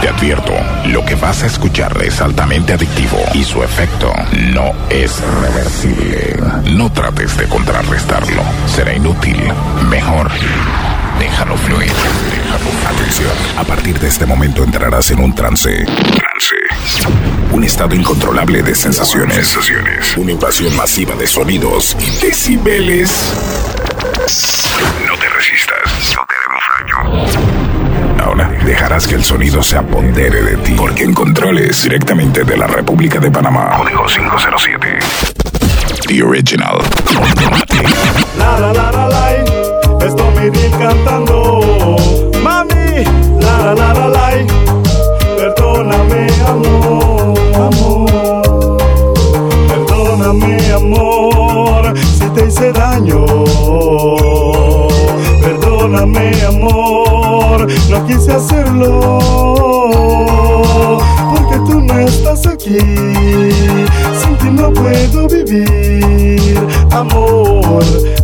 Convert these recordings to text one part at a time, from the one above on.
Te advierto, lo que vas a escuchar es altamente adictivo y su efecto no es reversible. No trates de contrarrestarlo, será inútil. Mejor, déjalo fluir. Déjalo. Atención, a partir de este momento entrarás en un trance. Trance. Un estado incontrolable de sensaciones. Sensaciones. Una invasión masiva de sonidos y decibeles. No te resistas, no te daño. Ahora dejarás que el sonido se apodere de ti. Porque en controles directamente de la República de Panamá. Código 507. The Original. La la la la la, es Tommy Dean cantando. Mami, la la la la la, perdóname amor, amor. Perdóname amor, si te hice daño. Hacerlo. Porque tú no estás aquí, sin ti no puedo vivir. Amor,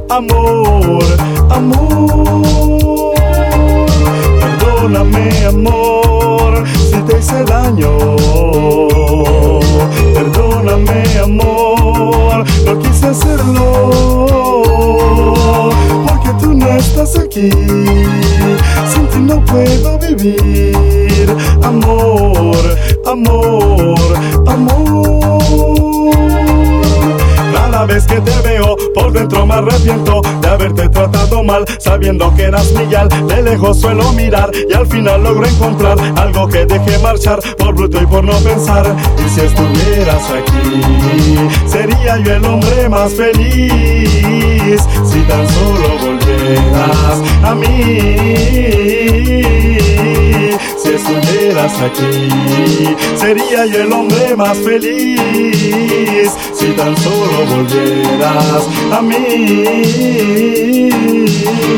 amor, amor. Perdóname amor, si te hice daño. Perdóname amor, no quise hacerlo. Aquí, sin no puedo vivir. Amor, amor, amor. Vez que te veo por dentro me arrepiento de haberte tratado mal, sabiendo que eras mi yal. De lejos suelo mirar y al final logro encontrar algo que deje marchar por bruto y por no pensar. Y si estuvieras aquí, sería yo el hombre más feliz. Si tan solo volvieras a mí. Estuvieras aquí, sería yo el hombre más feliz. Si tan solo volvieras a mí.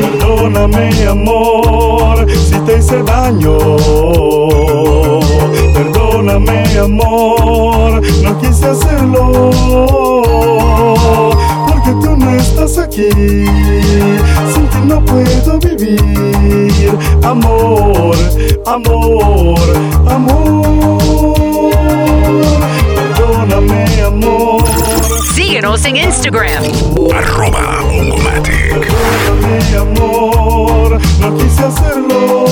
Perdóname, amor, si te hice daño. Perdóname, amor, no quise hacerlo. Estás aquí, sin ti no puedo vivir. Amor, amor, amor. Perdóname, amor. Síguenos en Instagram. Arroba Ongomatic. Perdóname, amor, no quise hacerlo.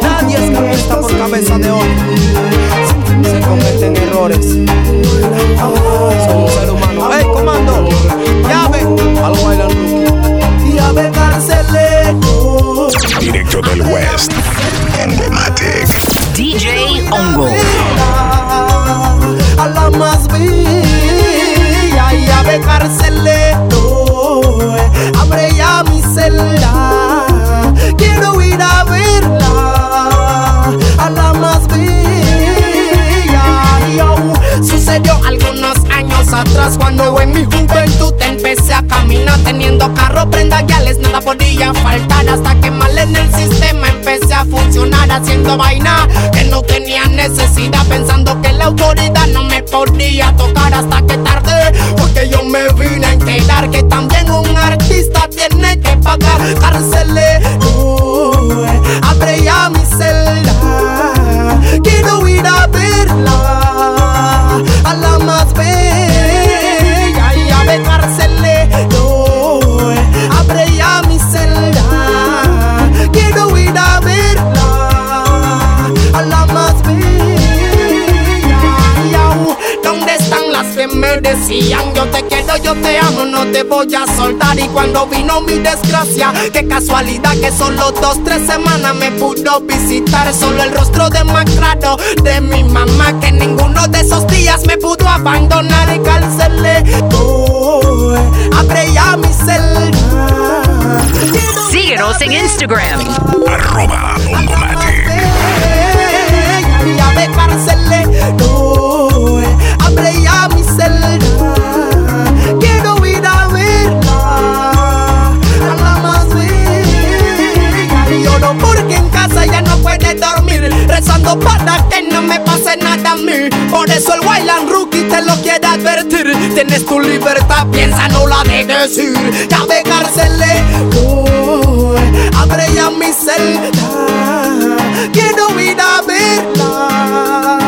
Nadie escapa esta por cabeza de hombre. Se cometen errores. Somos ser humano. ¡Ey, Directo del West. Ongomatic. DJ Ongo. A la más bella llave carcelero. Abre ya mi celda. Quiero ir a verla. Podía faltar hasta que mal en el sistema empecé a funcionar haciendo vaina que no tenía necesidad pensando que la autoridad no me podía tocar hasta que tarde decían yo te quiero, yo te amo, no te voy a soltar? Y cuando vino mi desgracia, qué casualidad que solo dos, tres semanas me pudo visitar. Solo el rostro demacrado de mi mamá, que ninguno de esos días me pudo abandonar y. Oh, abre ya mi celda. Síguenos en Instagram. Arroba. rezando para que no me pase nada a mí. Por eso el Wayland Rookie te lo quiere advertir. Tienes tu libertad, piensa, no la de decir. Ya de cárcele, oh, abre ya mi celda. Quiero ir a verla.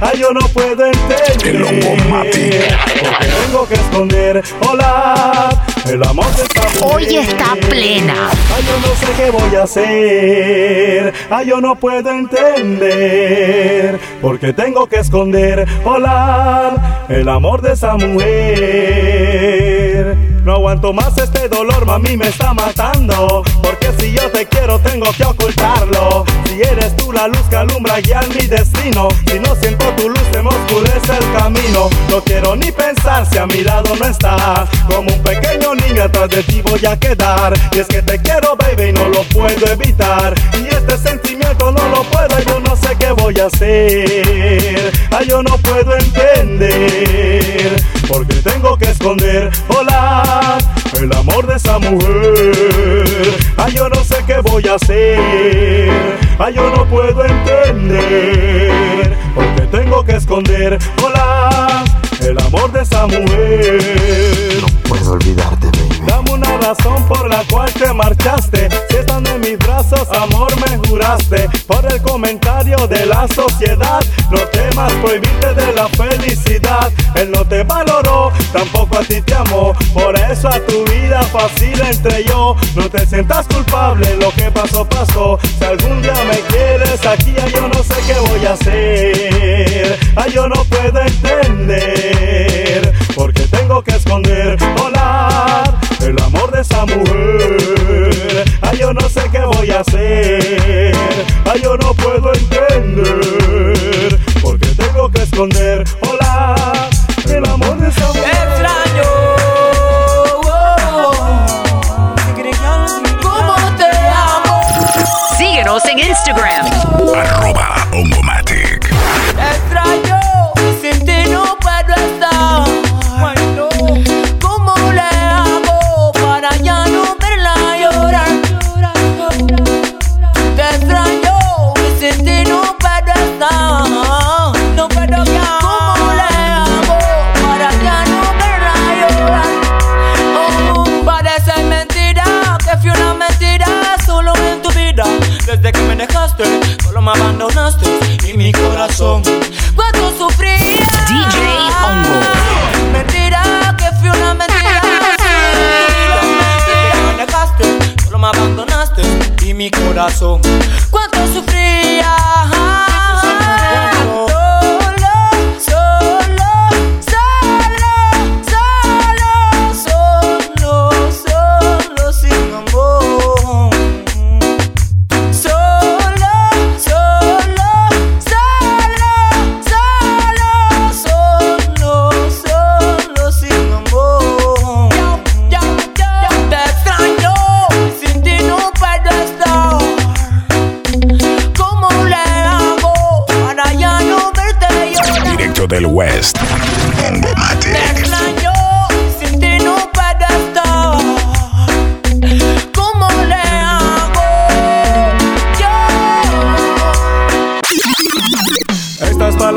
Ay, yo no puedo entender. El. Porque tengo que esconder. Hola, el amor de esta mujer. Hoy está plena. Ay, yo no sé qué voy a hacer. Ay, yo no puedo entender. Porque tengo que esconder. Hola, el amor de esa mujer. No aguanto más este dolor, mami, me está matando. Porque si yo te quiero, tengo que ocultarlo. Si eres tú la luz que alumbra guiar mi destino. Si no siento tu luz, se me oscurece el camino. No quiero ni pensar si a mi lado no estás. Como un pequeño niño atrás de ti voy a quedar. Y es que te quiero, baby, y no lo puedo evitar. Y este sentimiento no lo puedo, yo no sé qué voy a hacer. Ay, yo no puedo entender. Porque tengo que esconder. Hola, el amor de esa mujer. Ay, yo no sé qué voy a hacer. Ay, yo no puedo entender. Porque tengo que esconder. Hola, el amor de esa mujer. Puedo olvidarte, baby. Dame una razón por la cual te marchaste. Si estando en mis brazos, amor, me juraste. Por el comentario de la sociedad, no temas prohibirte de la felicidad. Él no te valoró, tampoco a ti te amó. Por eso a tu vida fácil entre yo. No te sientas culpable, lo que pasó, pasó. Si algún día me quieres aquí, ay, yo no sé qué voy a hacer. Ay, yo no puedo entender. Porque tengo que esconder, no puedo entender. Porque tengo que esconder,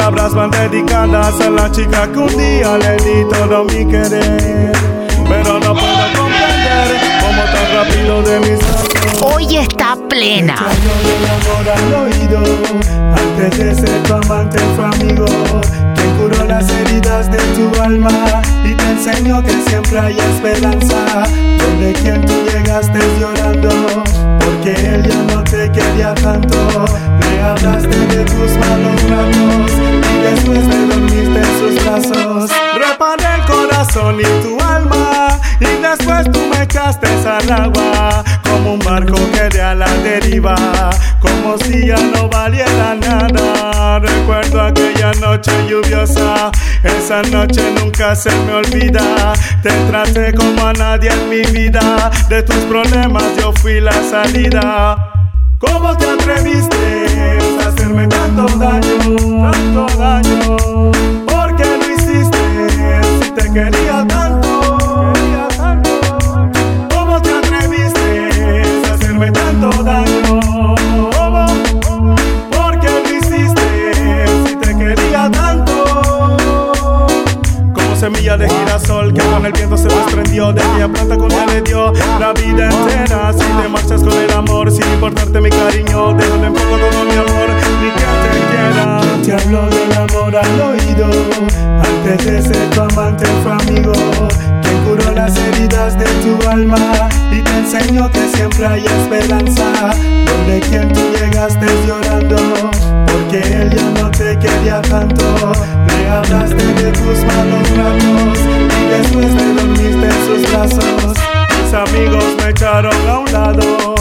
palabras van dedicadas a la chica que un día le di todo mi querer. Pero no puedo comprender cómo tan rápido de mis labios Hoy está plena. Amor al oído. Antes de ser tu amante fue amigo. Quien curó las heridas de tu alma. Y te enseñó que siempre hay esperanza. Donde quien tú llegaste llorando. Porque él ya no te quería tanto. Le hablaste de tus malos ratos. Y después te dormiste en sus brazos. Reparé el corazón y tu alma. Y después tú me echaste al agua. Como un barco que de a la deriva. Como si ya no valiera nada. Recuerdo aquella noche lluviosa. Esa noche nunca se me olvida. Te traté como a nadie en mi vida. De tus problemas yo fui la salida. ¿Cómo te atreviste hacerme tanto daño, tanto daño. ¿Por qué lo hiciste si te quería semilla de girasol que con el viento se desprendió de aquella planta con le dio la vida entera. Si te marchas con el amor, sin importarte mi cariño, déjame en poco todo mi amor, ni que te quiera. ¿Quién te habló del amor al oído? Antes de ser tu amante fue amigo. Quien curó las heridas de tu alma y te enseñó que siempre hay esperanza. Donde quien tú llegaste llorando, quería tanto. Le hablaste de tus malos ratos y después te dormiste en sus brazos. Mis amigos me echaron a un lado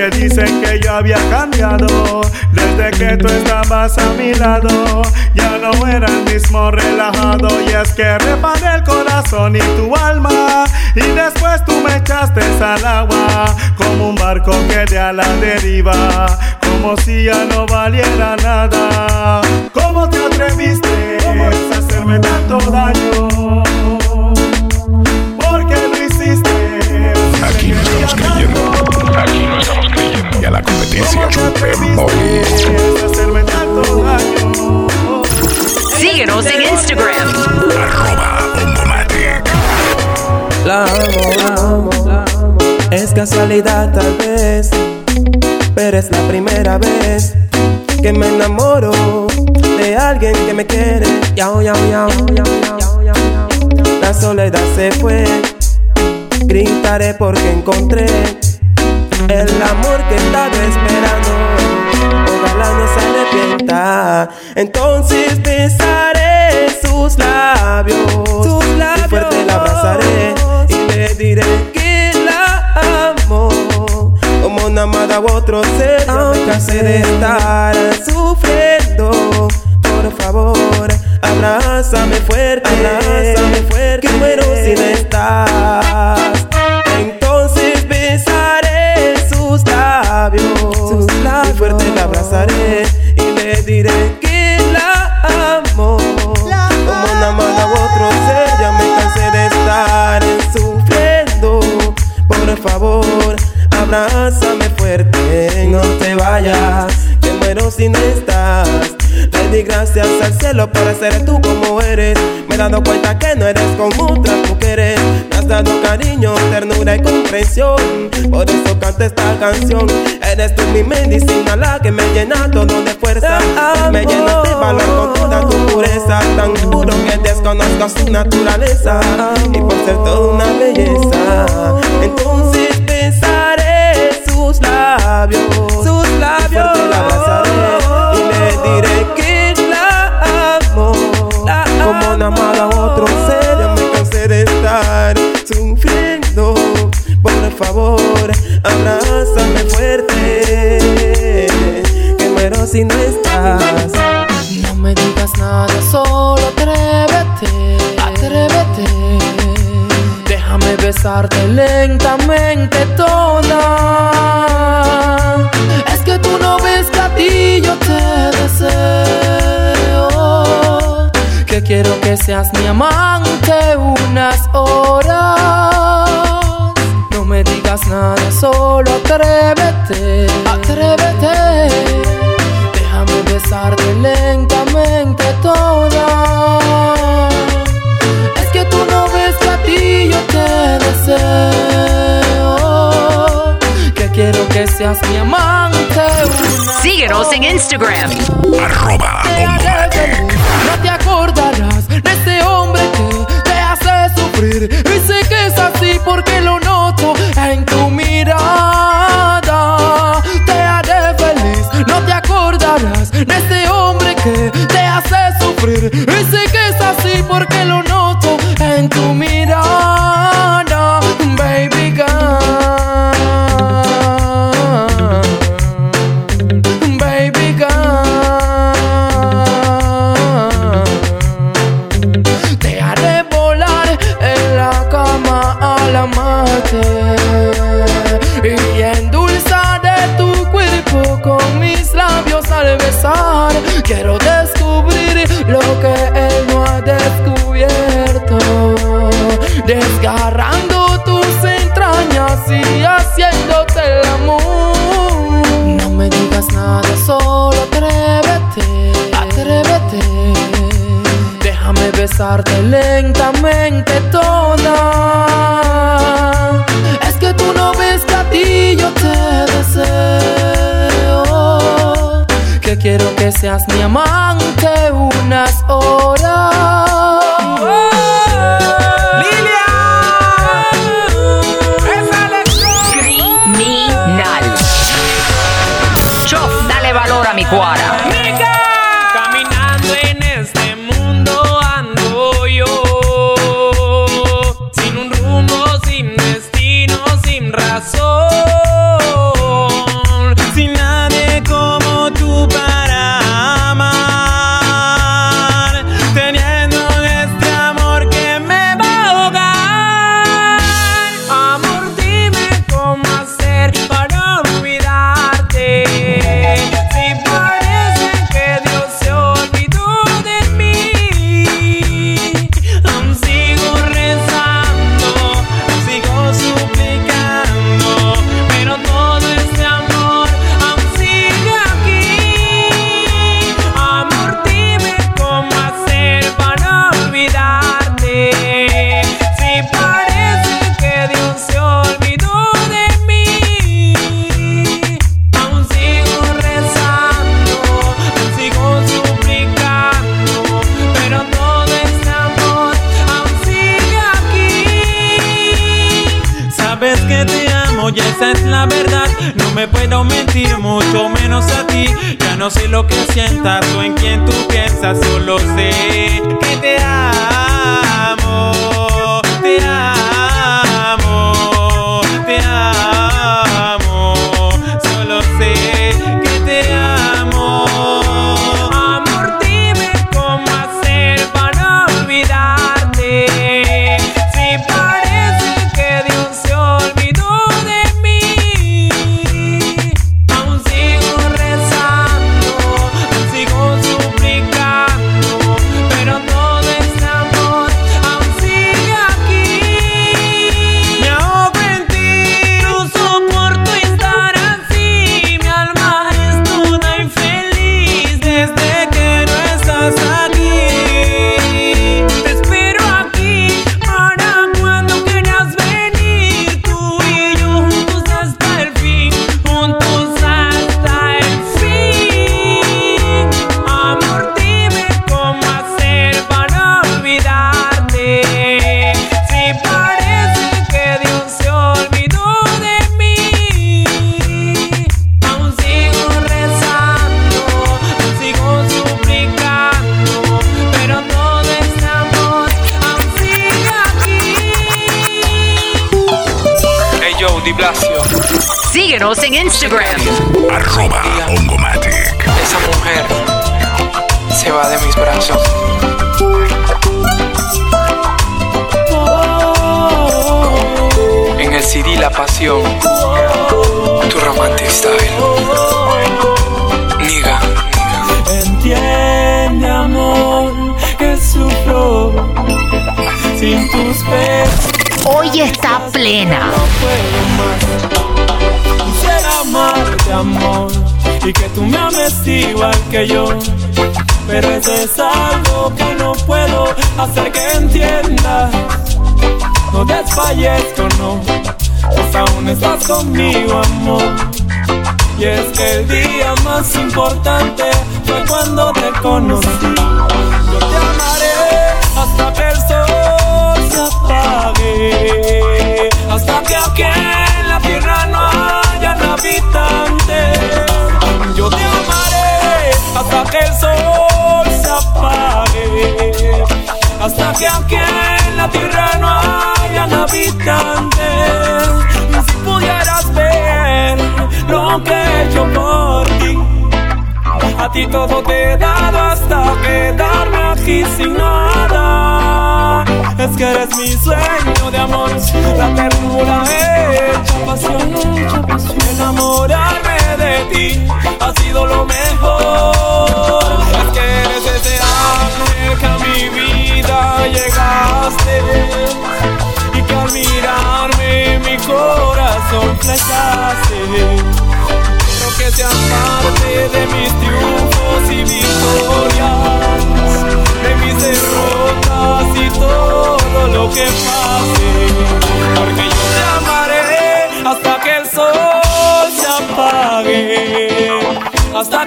porque dicen que yo había cambiado desde que tú estabas a mi lado. Ya no era el mismo relajado y es que reparé el corazón y tu alma y después tú me echaste al agua como un barco que de a la deriva, como si ya no valiera nada. ¿Cómo te atreviste a hacerme tanto daño? Síguenos en Instagram. Arroba. La amo, la amo, la amo. Es casualidad tal vez, pero es la primera vez que me enamoro de alguien que me quiere. Yao, yao, yao, yao, yao, yao, yao. La soledad se fue, gritaré porque encontré el amor que estaba esperando. Ojalá no se arrepienta. Entonces besaré sus labios, sus labios. Y fuerte la abrazaré y le diré que la amo. Como una amada u otro ser, ya me cansé de estar sufriendo. Por favor, abrázame fuerte, abrázame fuerte, que muero si no y le diré que la amo. Como una amada u otro ser, ya me cansé de estar sufriendo. Por favor, abrázame fuerte, no te vayas, que muero si no estás. Le di gracias al cielo por ser tú como eres. Me he dado cuenta que no eres como otras mujeres. Dado cariño, ternura y comprensión. Por eso canto esta canción. Eres tú mi medicina, la que me llena todo de fuerza. Me llena de valor con toda tu pureza. Tan puro que desconozco su naturaleza. Y por ser toda una belleza. Entonces besaré sus labios. Sus labios. Fuerte la abrazaré y le diré que la amo. Como una amada sufriendo. Por favor, abrázame fuerte. Que muero si no estás. No me digas nada, solo atrévete, atrévete. Déjame besarte lentamente toda. Es que tú no ves que a ti yo te deseo. Quiero que seas mi amante unas horas. No me digas nada, solo atrévete, atrévete. Déjame besarte lentamente toda. Es que tú no ves que a ti yo te deseo. Que quiero que seas mi amante. Síguenos en Instagram. Arroba de ese hombre que te hace sufrir. Y sé que es así porque lo noto en tu mirada. Síguenos en Instagram. Arroba Ongomatic. Esa mujer se va de mis brazos. En el CD La Pasión, tu romantic style. Niga. Entiende, amor, que sufro sin tus besos hoy está plena. Quisiera amarte, amor, y que tú me ames igual que yo. Pero eso es algo que no puedo hacer que entiendas. No desfallezco, no, pues aún estás conmigo, amor. Y es que el día más importante fue cuando te conocí. Hasta que aquí en la tierra no haya habitantes. Yo te amaré hasta que el sol se apague. Hasta que aquí en la tierra no haya habitantes. Si pudieras ver lo que he por ti. A ti todo te he dado hasta quedarme aquí sin nada. Es que eres mi sueño de amor, la ternura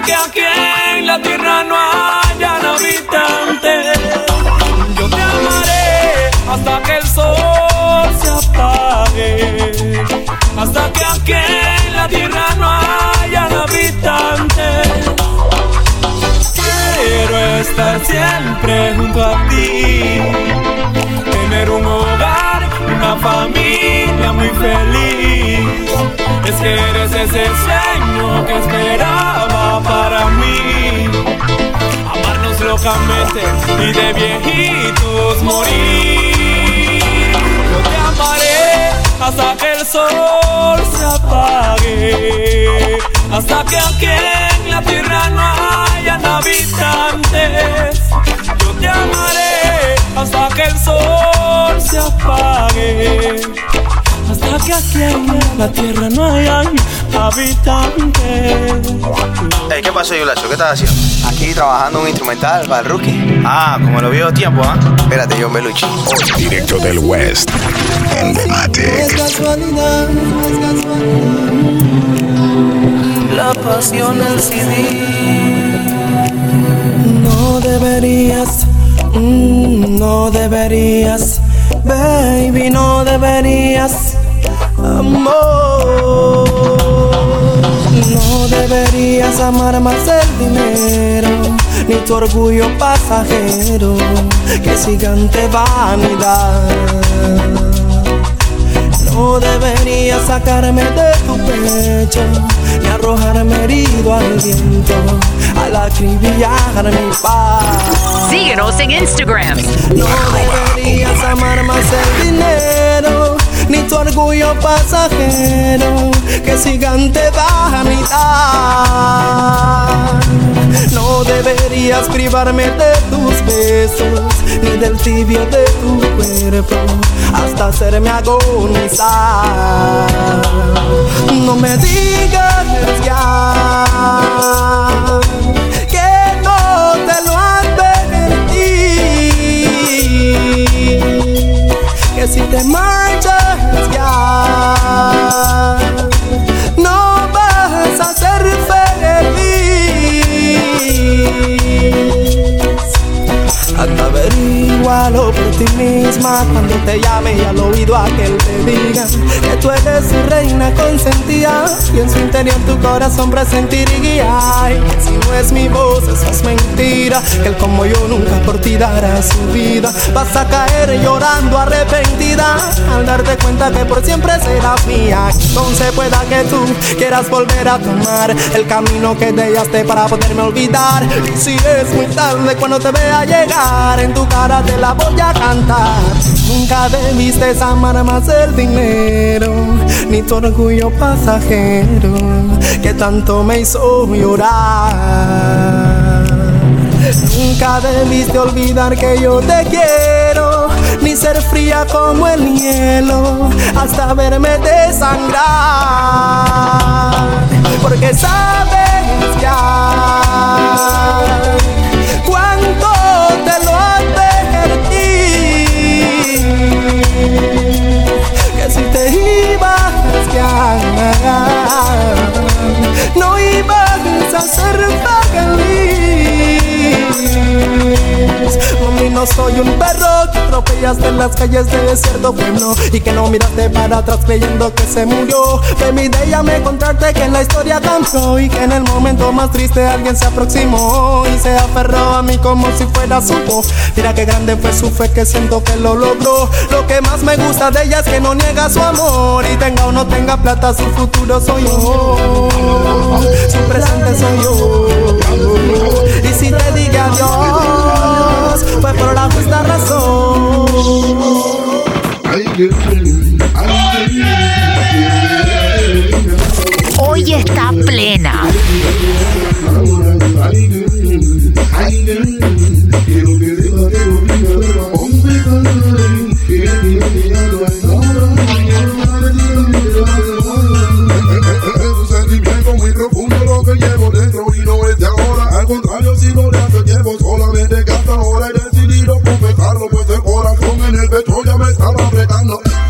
que aquí en la tierra no hayan habitantes. Yo te amaré hasta que el sol se apague, hasta que aquí en la tierra no hayan habitantes. Quiero estar siempre junto a ti, tener un hogar, una familia. Es que eres ese sueño que esperaba para mí amarnos locamente y de viejitos morir. Yo te amaré hasta que el sol se apague, hasta que aquí en la tierra no hayan habitantes. Yo te amaré hasta que el sol se apague. Que aquí en la tierra no hayan habitantes. Ey, ¿qué pasó, Yulacho? ¿Qué estás haciendo? Aquí trabajando un instrumental para el rookie. Ah, como lo vio tiempo, ¿ah? Espérate, yo me luché. Directo del West. Emblematic. casualidad, La pasión del CD. No deberías, mm, no deberías, baby, no deberías, amor. No deberías amar más el dinero, ni tu orgullo pasajero, que gigante vanidad. No deberías sacarme de tu pecho ni arrojarme herido al viento al acribillar mi paz. Síguenos en Instagram. No deberías amar más el dinero ni tu orgullo pasajero que gigante vanidad. No deberías privarme de tus besos ni del tibio de tu cuerpo hasta hacerme agonizar. No me digas ya que no te lo advertí que si te marchas ya Hasta averigualo por ti misma cuando te llame y al oído aquel te diga que tú eres su reina consentida y en su interior tu corazón presentiría y que si no es mi voz eso es mentira que él como yo nunca por ti dará su vida. Vas a caer llorando arrepentida al darte cuenta que por siempre serás mía. Entonces pueda que tú quieras volver a tomar el camino que dejaste para poderme olvidar. Y si es muy tarde cuando te vea llegar en tu cara te la voy a cantar. Nunca debiste amar más el dinero, ni tu orgullo pasajero, que tanto me hizo llorar. Nunca debiste olvidar que yo te quiero, ni ser fría como el hielo, hasta verme desangrar. Porque sabes ya no ibas a ser feliz Mami, no soy un perro que atropellaste en las calles de cierto pueblo y que no miraste para atrás creyendo que se murió. De mi idea me contarte que la historia cambió y que en el momento más triste alguien se aproximó y se aferró a mí como si fuera su voz. Mira qué grande fue su fe que siento que lo logró. Lo que más me gusta de ella es que no niega su amor y tenga o no tenga plata, su futuro soy yo. Su presente soy yo. Y si te diga adiós, amamos fue por la justa razón. Hoy está plena.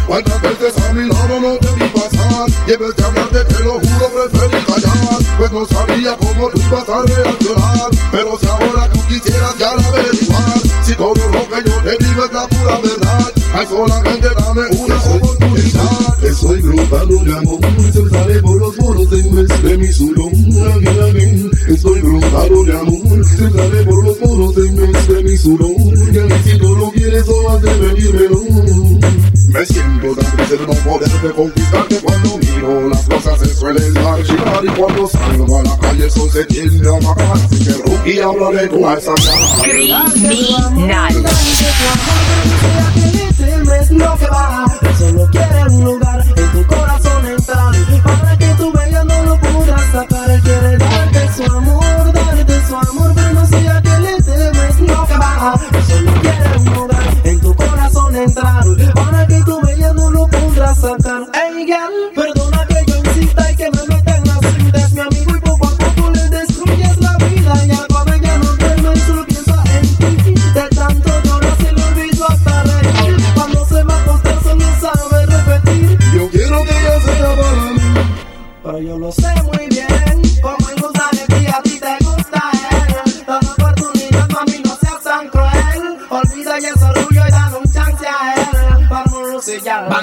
¿Cuántas veces a mi lado no te vi pasar? Y en vez de hablarte te lo juro preferí callar. Pues no sabía cómo tú ibas a reaccionar Pero si ahora tú quisieras ya la averiguar Si todo lo que yo te digo es la pura verdad Ay solamente dame una oportunidad. Estoy brotando de amor Se sale por los poros de mi zulón Estoy brotando de amor Se por los poros de mi zulón Y así si tú lo quieres o vas a venirme me siento tan placer no poder reconquistarte cuando miro las cosas se suelen archivar y cuando salgo a la calle eso se tiende a bajar. Así que Rookie, háblale tú a esa Criminal. No se solo quiere un lugar en tu corazón. Satan, hey, girl.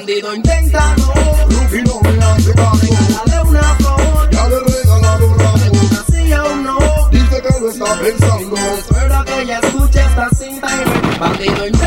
bandido intenta no. Rufino me hace caso. Dale una flor. Ya le regalaron un ramo. Así aún no. Dice que lo está pensando. Espero que ella escuche esta cinta y bandido intenta.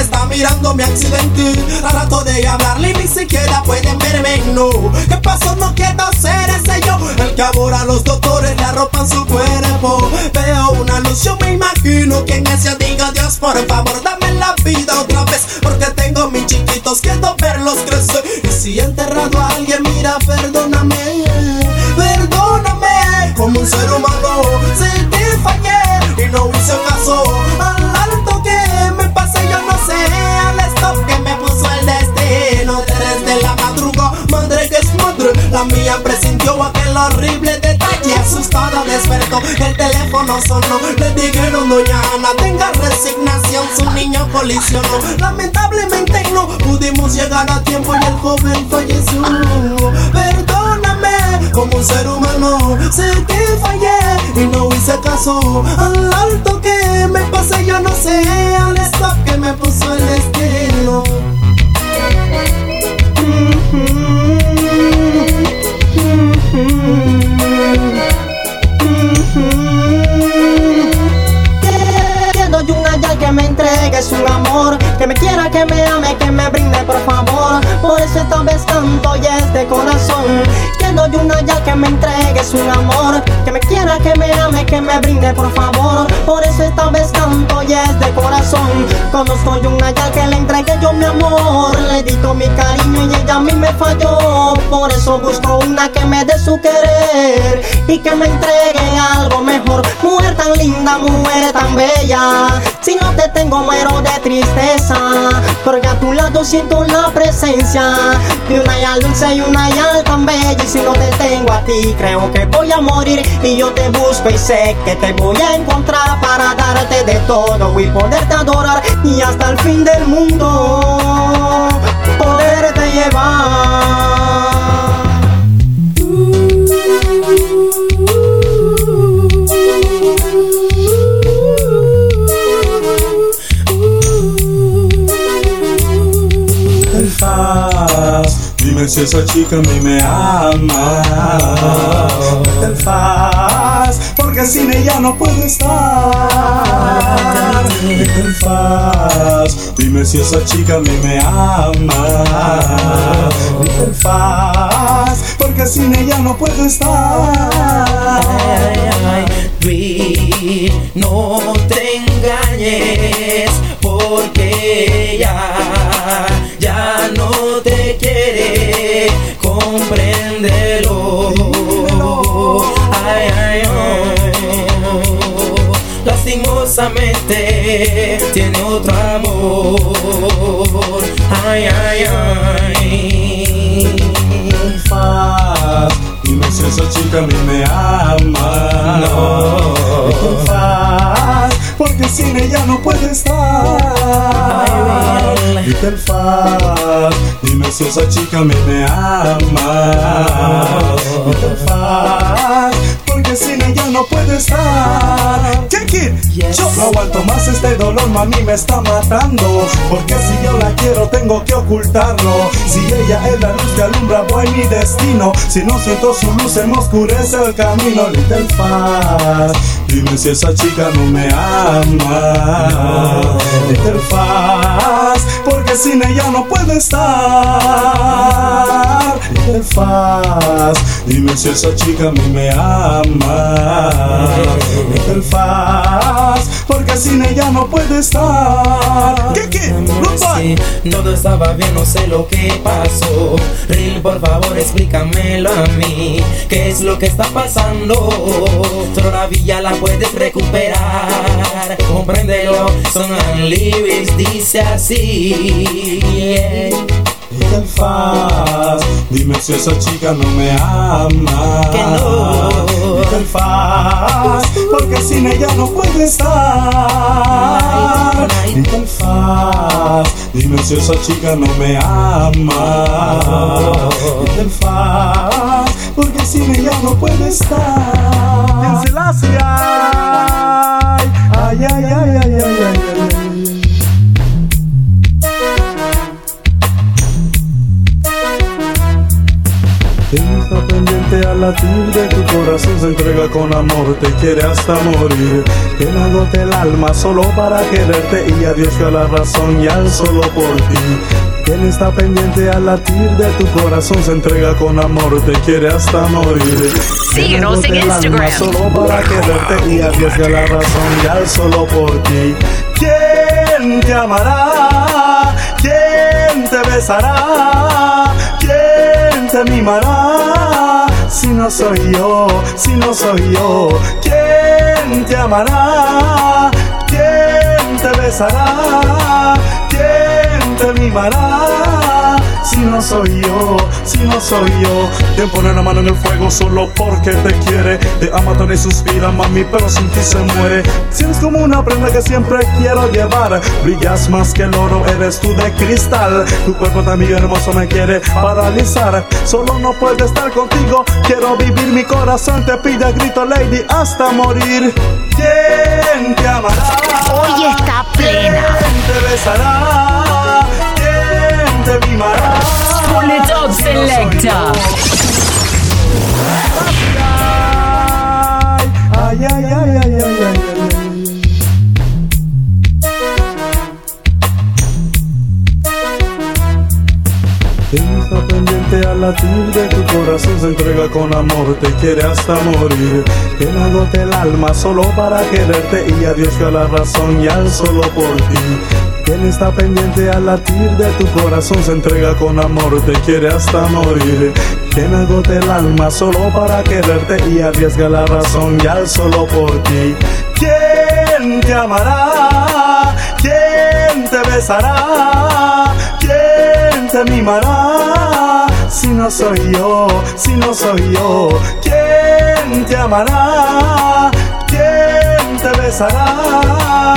Está mirando mi accidente. Trato de hablarle y ni siquiera pueden verme, no. ¿Qué pasó? No quiero ser ese yo. El que ahora los doctores le arropan su cuerpo. Veo una luz, yo me imagino que en ese diga Dios, por favor, dame la vida otra vez. Porque tengo mis chiquitos, quiero verlos crecer. Y si he enterrado a alguien, mira, perdóname. Perdóname como un ser humano. Mía presintió aquel horrible detalle. Asustada despertó, el teléfono sonó. Le dijeron, doña Ana, tenga resignación. Su niño colisionó. Lamentablemente no pudimos llegar a tiempo y el joven falleció. Perdóname como un ser humano. Sé que fallé y no hice caso al alto que me pasé. Yo no sé al stop que me puso el destino. Quiero una ya que me entregue su amor. Que me quiera, que me ame, que me brinde por favor. Por eso esta vez canto y es de corazón. Quiero de una ya que me entregue su amor. Que me quiera, que me ame, que me brinde por favor. Por eso esta vez canto y es de corazón. Conozco de una ya que le entregue yo mi amor. Le di todo mi cariño y ella a mí me falló. Por eso busco una que me dé su querer Y que me entregue algo mejor. Mujer tan linda, mujer tan bella. Si no te tengo muero de tristeza. Porque a tu lado siento la presencia De una yal dulce y una yal tan bella Y si no te tengo a ti creo que voy a morir. Y yo te busco y sé que te voy a encontrar Para darte de todo y poderte adorar Y hasta el fin del mundo Poderte llevar si esa chica a mí me ama. ¿Qué faz? Porque sin ella no puedo estar. ¿Qué faz? Dime si esa chica a mí me ama. ¿Qué faz? Porque sin ella no puedo estar. No te engañes porque ya, ya no compréndelo. Ay, ay, ay. Lastimosamente tiene otro amor. Ay, ay, ay. Esa chica a mí me ama. No. Porque sin ella no puedo estar. ¿Y qué faz? Dime si esa chica a mí me ama. ¿Y qué faz? Sin ella no puedo estar. Kiki, yo no aguanto más este dolor, mami me está matando. Porque si yo la quiero, tengo que ocultarlo. Si ella es la luz que alumbra, voy mi destino. Si no siento su luz, se me oscurece el camino. Little Fast, dime si esa chica no me ama. Fast, porque sin ella no puedo estar. ¿Qué faz? Dime si esa chica a mí me ama. ¿Qué faz? Porque sin ella no puede estar. ¿Qué, qué? Sí, todo estaba bien, no sé lo que pasó. Real, por favor, explícamelo a mí. ¿Qué es lo que está pasando? Todavía la puedes recuperar. Compréndelo, son lyrics, dice así. Yeah. ¿Qué faz? Dime si esa chica no me ama. Que no. ¿Qué faz? Porque sin ella no puede estar. Ay. ¿Qué faz? Dime si esa chica no me ama. ¿Qué faz? Porque sin ella no puede estar. Queen Ay, ay, ay, ay, ay, ay, ay. Está pendiente al latir de tu corazón, se entrega con amor, te quiere hasta morir. Llenándote el alma solo para quererte y a Dios que a la razón y al solo por ti. Quien está pendiente al latir de tu corazón, se entrega con amor, te quiere hasta morir. Síguenos en Instagram. Solo para quererte y a Dios dio la razón y al solo por ti. ¿Quién te amará? ¿Quién te besará? ¿Quién te mimará? Si no soy yo, si no soy yo, ¿quién te amará? ¿Quién te besará? ¿Quién te mimará? Si no soy yo, si no soy yo, quien pone la mano en el fuego solo porque te quiere. Te ama, tan y suspira, mami, pero sin ti se muere. Si eres como una prenda que siempre quiero llevar, brillas más que el oro, eres tú de cristal. Tu cuerpo también hermoso me quiere paralizar. Solo no puedo estar contigo, quiero vivir, mi corazón te pide grito, lady, hasta morir. ¿Quién te amará? Hoy está plena. ¿Quién te besará? ¿Quién te mimará? Pull it up, selector. Ay, ay, ay, ay, ay, ay. Está pendiente al latir de tu corazón, se entrega con amor, te quiere hasta morir. Agote el alma solo para quererte y a Dios dio la razón y al solo por ti. Quien está pendiente al latir de tu corazón, se entrega con amor, te quiere hasta morir. Que no agote el alma solo para quererte y arriesga la razón y al solo por ti. ¿Quién te amará? ¿Quién te besará? ¿Quién te mimará? Si no soy yo, si no soy yo, ¿quién te amará? ¿Quién te besará?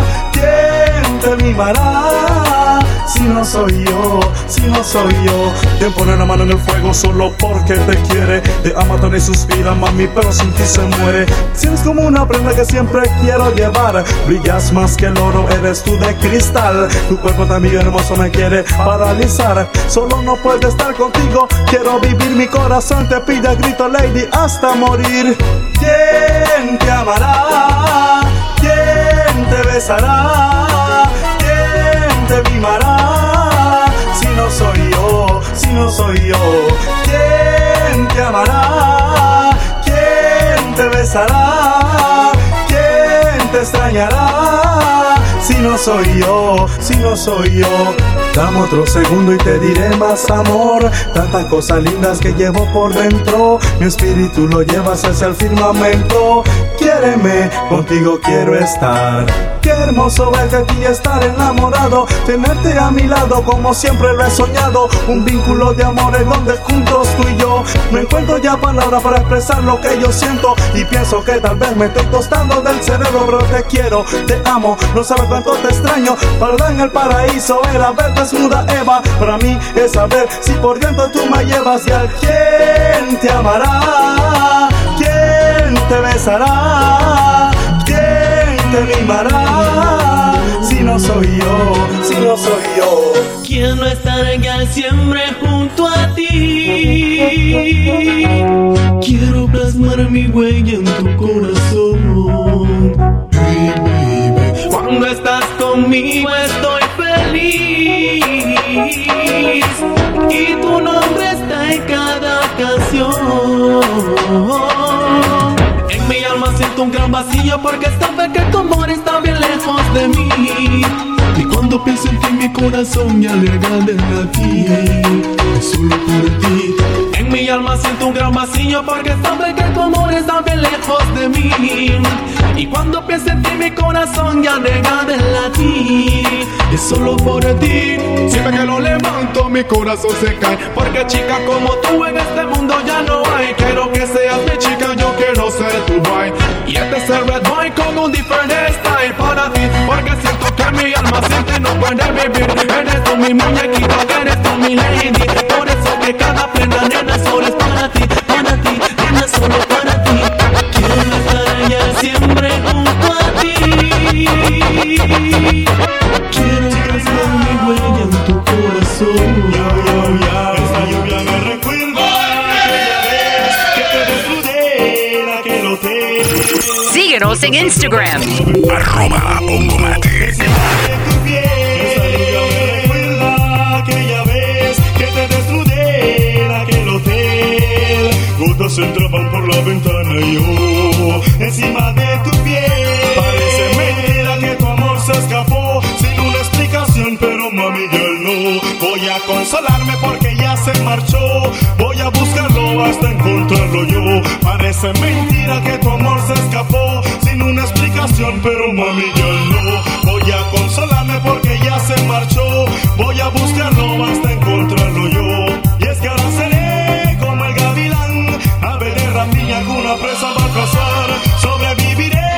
¿Quién te mimará? Si no soy yo, si no soy yo, quien pone la mano en el fuego solo porque te quiere. Te ama, y suspira, mami, pero sin ti se muere. Si eres como una prenda que siempre quiero llevar, brillas más que el oro, eres tú de cristal. Tu cuerpo también hermoso me quiere paralizar. Solo no puedo estar contigo, quiero vivir, mi corazón te pide grito, lady, hasta morir. ¿Quién te amará? ¿Quién te besará? ¿Quién te mimará? Si no soy yo, si no soy yo, ¿quién te amará? ¿Quién te besará? ¿Quién te extrañará? Si no soy yo, si no soy yo, dame otro segundo y te diré más amor. Tantas cosas lindas que llevo por dentro, mi espíritu lo llevas hacia el firmamento. Quiéreme, contigo quiero estar. Qué hermoso verte aquí y estar enamorado, tenerte a mi lado como siempre lo he soñado. Un vínculo de amor en donde juntos tú y yo no encuentro ya palabras para expresar lo que yo siento y pienso que tal vez me estoy tostando del cerebro, pero te quiero, te amo, no sabes cuánto te extraño. Verdad en el paraíso era ver desnuda Eva, para mí es saber si por dentro tú me llevas y al quién te amará, te besará, quién te mimará. Si no soy yo, si no soy yo. Quiero estar ya siempre junto a ti. Quiero plasmar mi huella en tu corazón. Cuando estás conmigo estoy feliz. Y tu nombre está en cada corazón. Siento un gran vacío porque sabe que tu amor está bien lejos de mí. Y cuando pienso en ti mi corazón me alegra de ti, solo por ti. En mi alma siento un gran vacío porque sabe que tu amor está bien lejos de mí. Y cuando pienso en ti mi corazón ya deja de latir. Es solo por ti. Siempre que lo levanto mi corazón se cae. Porque chica como tú en este mundo ya no hay. Quiero que seas mi chica, Y este es el red boy con un diferente style para ti. Porque siento que mi alma siente no puede vivir. Eres tú mi muñequita, eres tú mi lady. Por eso que cada prenda nena solo es para ti, para ti, nena solo para ti. Quiero estar allá siempre junto a ti. Síguenos en Instagram. Arroba Ongomatic. Gotas entraban por la ventana y yo encima de tu piel. Parece mentira que tu amor se escapó sin una explicación, pero mami ya no. Voy a consolarme porque ya se marchó. Voy a buscarlo hasta encontrarlo yo. Parece mentira que tu amor se escapó sin una explicación, pero mami ya no. Voy a consolarme porque ya se marchó. Voy a buscarlo hasta encontrarlo yo. Y es que ahora seré como el gavilán, ave de rapiña con una presa va a cazar. Sobreviviré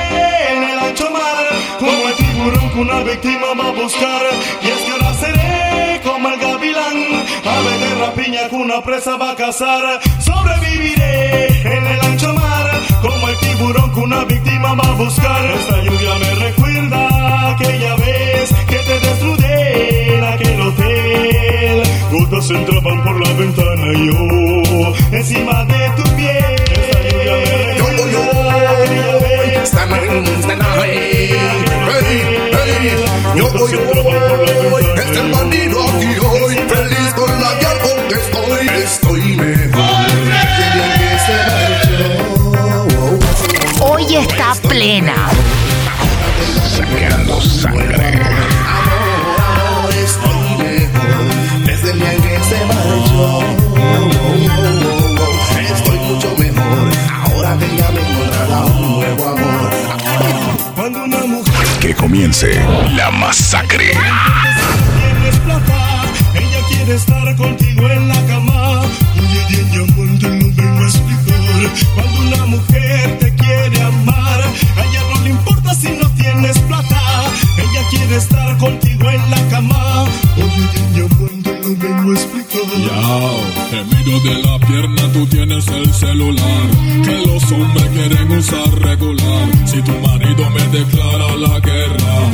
en el ancho mar, como el tiburón que una víctima va a buscar. Y es que ahora seré como el gavilán, ave de rapiña que una presa va a cazar. Sobreviviré en el ancho mar, como el tiburón que una víctima va a buscar. Esta lluvia me recuerda aquella vez que te desnudé en aquel hotel. Gotas entraban por la ventana y yo encima plena. Sacando sangre. Amor, amor, estoy mejor. Desde el día en que se marchó. Estoy mucho mejor. Ahora que ya me he encontrado un nuevo amor. Cuando una mujer Que comience la masacre. ella quiere estar contigo en la cama. Oye, vengo a explicar. Cuando una mujer Estar contigo en la cama. Oye, bien, amor, te lo vengo a explicar. Yao, en medio de la pierna tú tienes el celular que los hombres quieren usar regular. Si tu marido me declara la guerra,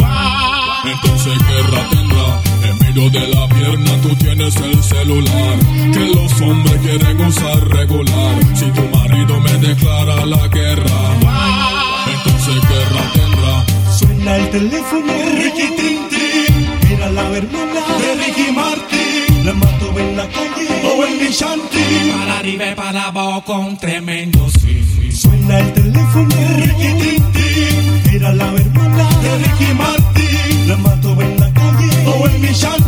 entonces guerra tendrá. De la pierna tú tienes el celular que los hombres quieren usar regular. Si tu marido me declara la guerra, entonces guerra. Suena el teléfono, Ricky Tintin. Era la hermana de Ricky Martin. La mato en la calle o en mi shanty. Para arriba y para abajo con tremendo swing. Suena el teléfono, Ricky Tintin. Era la hermana de Ricky Martin. La mato en la calle o en mi shanty.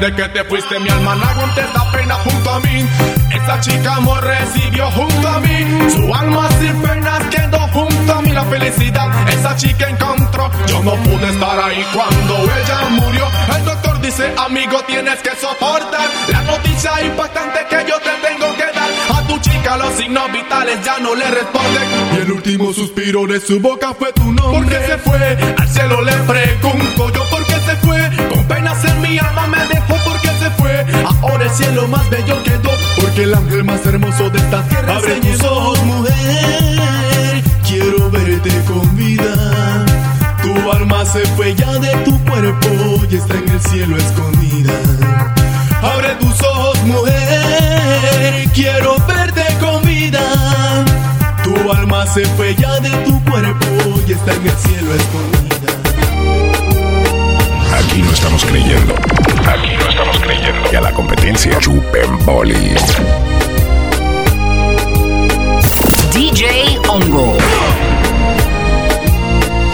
Desde que te fuiste mi alma no aguanta esta pena junto a mí. Esa chica amor recibió junto a mí. Su alma sin penas quedó junto a mí. La felicidad esa chica encontró. Yo no pude estar ahí cuando ella murió. El doctor dice amigo tienes que soportar la noticia impactante que yo te tengo que dar. A tu chica los signos vitales ya no le responden. Y el último suspiro de su boca fue tu nombre. Porque se fue al cielo le fregó. cielo más bello quedó, porque el ángel más hermoso de esta tierra Abre tus ojos, mujer, quiero verte con vida. Tu alma se fue ya de tu cuerpo y está en el cielo escondida. Abre tus ojos, mujer, quiero verte con vida. Tu alma se fue ya de tu cuerpo y está en el cielo escondida. Aquí no estamos creyendo. Aquí no estamos estamos. Y a la competencia, chupen boli. DJ Ongo.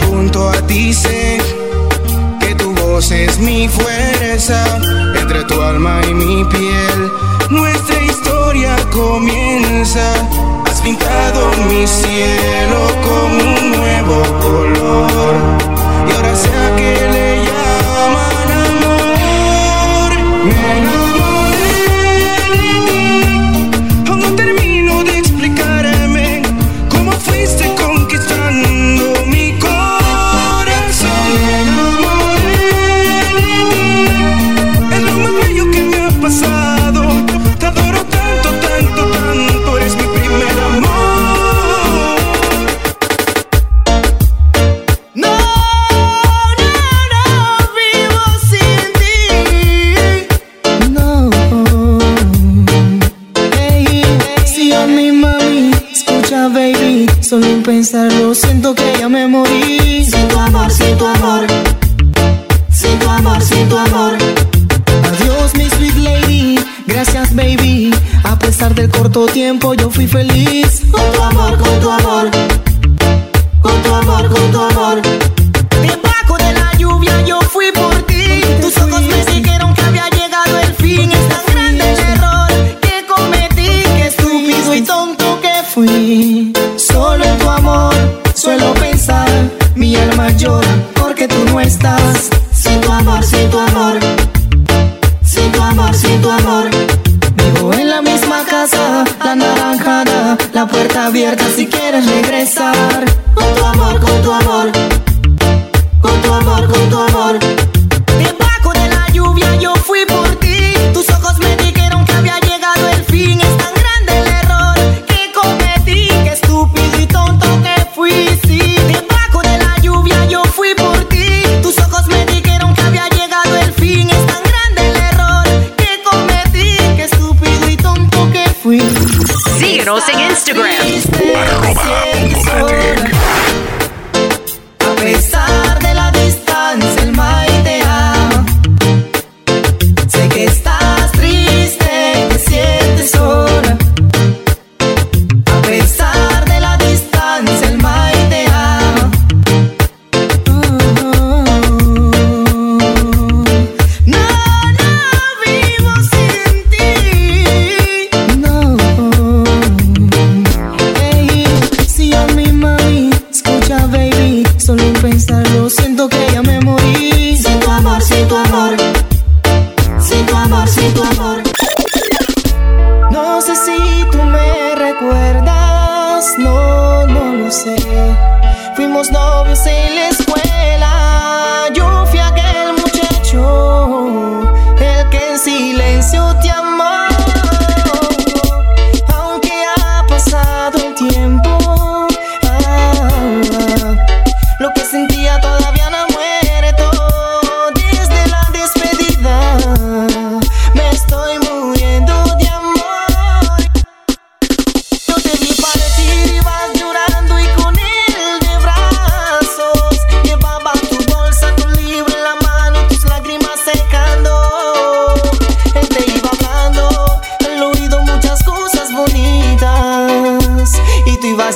Junto a ti sé que tu voz es mi fuerza. Entre tu alma y mi piel, nuestra historia comienza. Has pintado mi cielo con un nuevo color. Y ahora sé a qué le llamo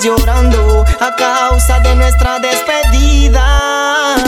llorando a causa de nuestra despedida.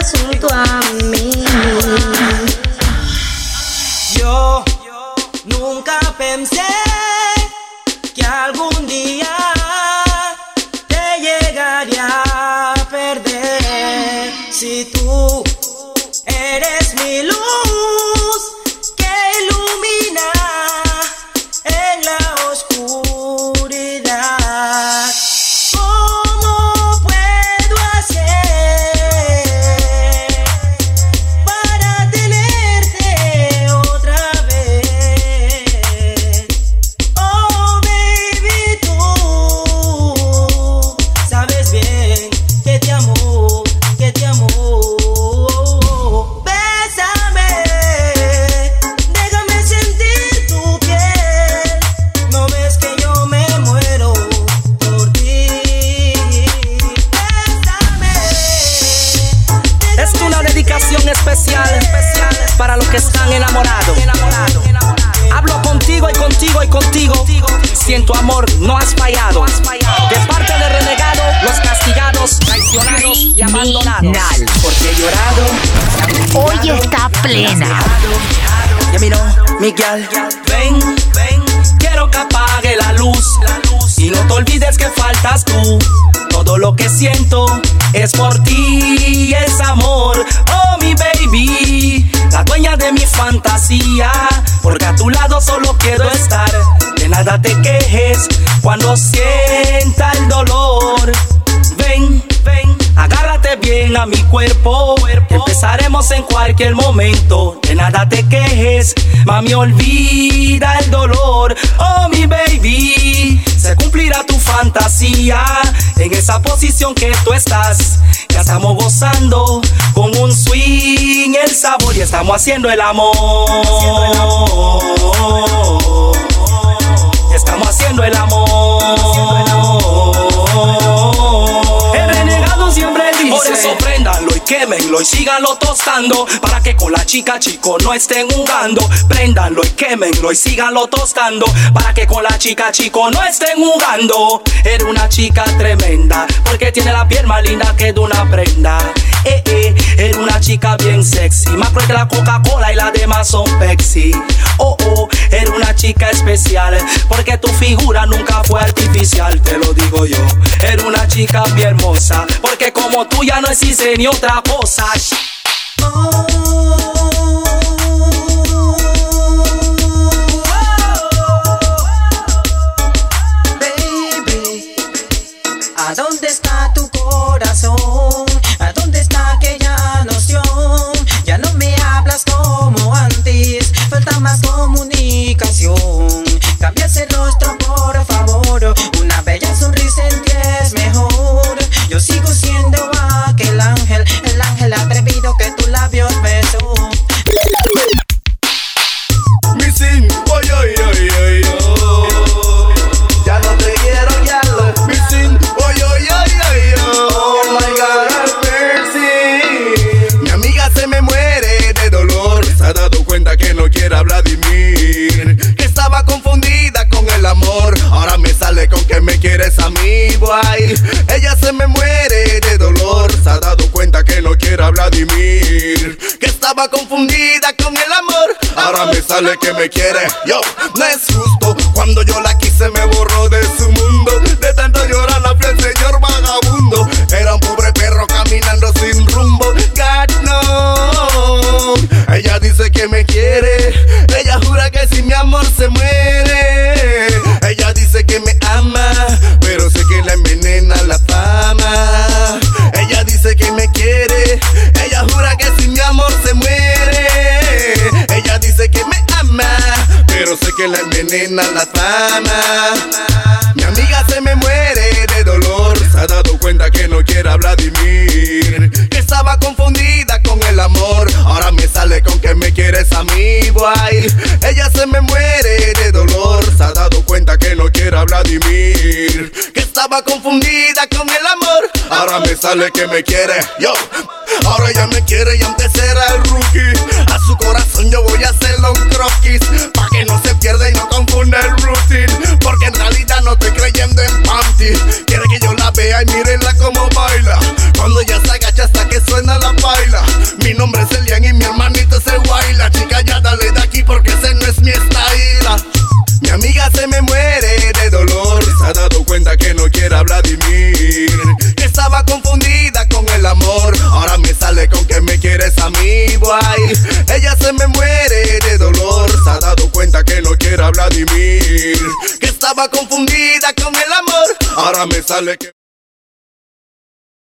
Estarás más junto a mí. Yo nunca pensé plena. Ya miró, Miguel, ven, ven, quiero que apague la luz. Y no te olvides que faltas tú. Todo lo que siento es por ti, es amor. Oh, mi baby, la dueña de mi fantasía. Porque a tu lado solo quiero estar. De nada te quejes cuando sienta el dolor. Ven, ven, bien a mi cuerpo. Empezaremos en cualquier momento. De nada te quejes, mami, olvida el dolor. Oh, mi baby, se cumplirá tu fantasía en esa posición que tú estás. Ya estamos gozando con un swing, el sabor y estamos haciendo el amor. Estamos haciendo el amor. Quémenlo y síganlo tostando. Para que con la chica chico no estén jugando. Préndanlo y quémenlo y síganlo tostando. Para que con la chica chico no estén jugando. Era una chica tremenda. Porque tiene la piel más linda que de una prenda. Eh, eh, era una chica bien sexy. Más que la Coca-Cola y las demás son Pepsi. Oh, oh, era una chica especial, porque tu figura nunca fue artificial, te lo digo yo. Era una chica bien hermosa, porque como tú ya no existe ni otra cosa. pasión. Cambia ese rostro, por favor. Una bella sonrisa en ti es mejor. Yo sigo siendo Ella se me muere de dolor, se ha dado cuenta que no quiere a Vladimir. Que estaba confundida con el amor, ahora me sale que me quiere. Yo, no es justo, cuando yo la quise me borró de su estaba confundida con el amor. Ahora me sale que me quiere, yo. Ahora ya me quiere y antes era el rookie. me sale que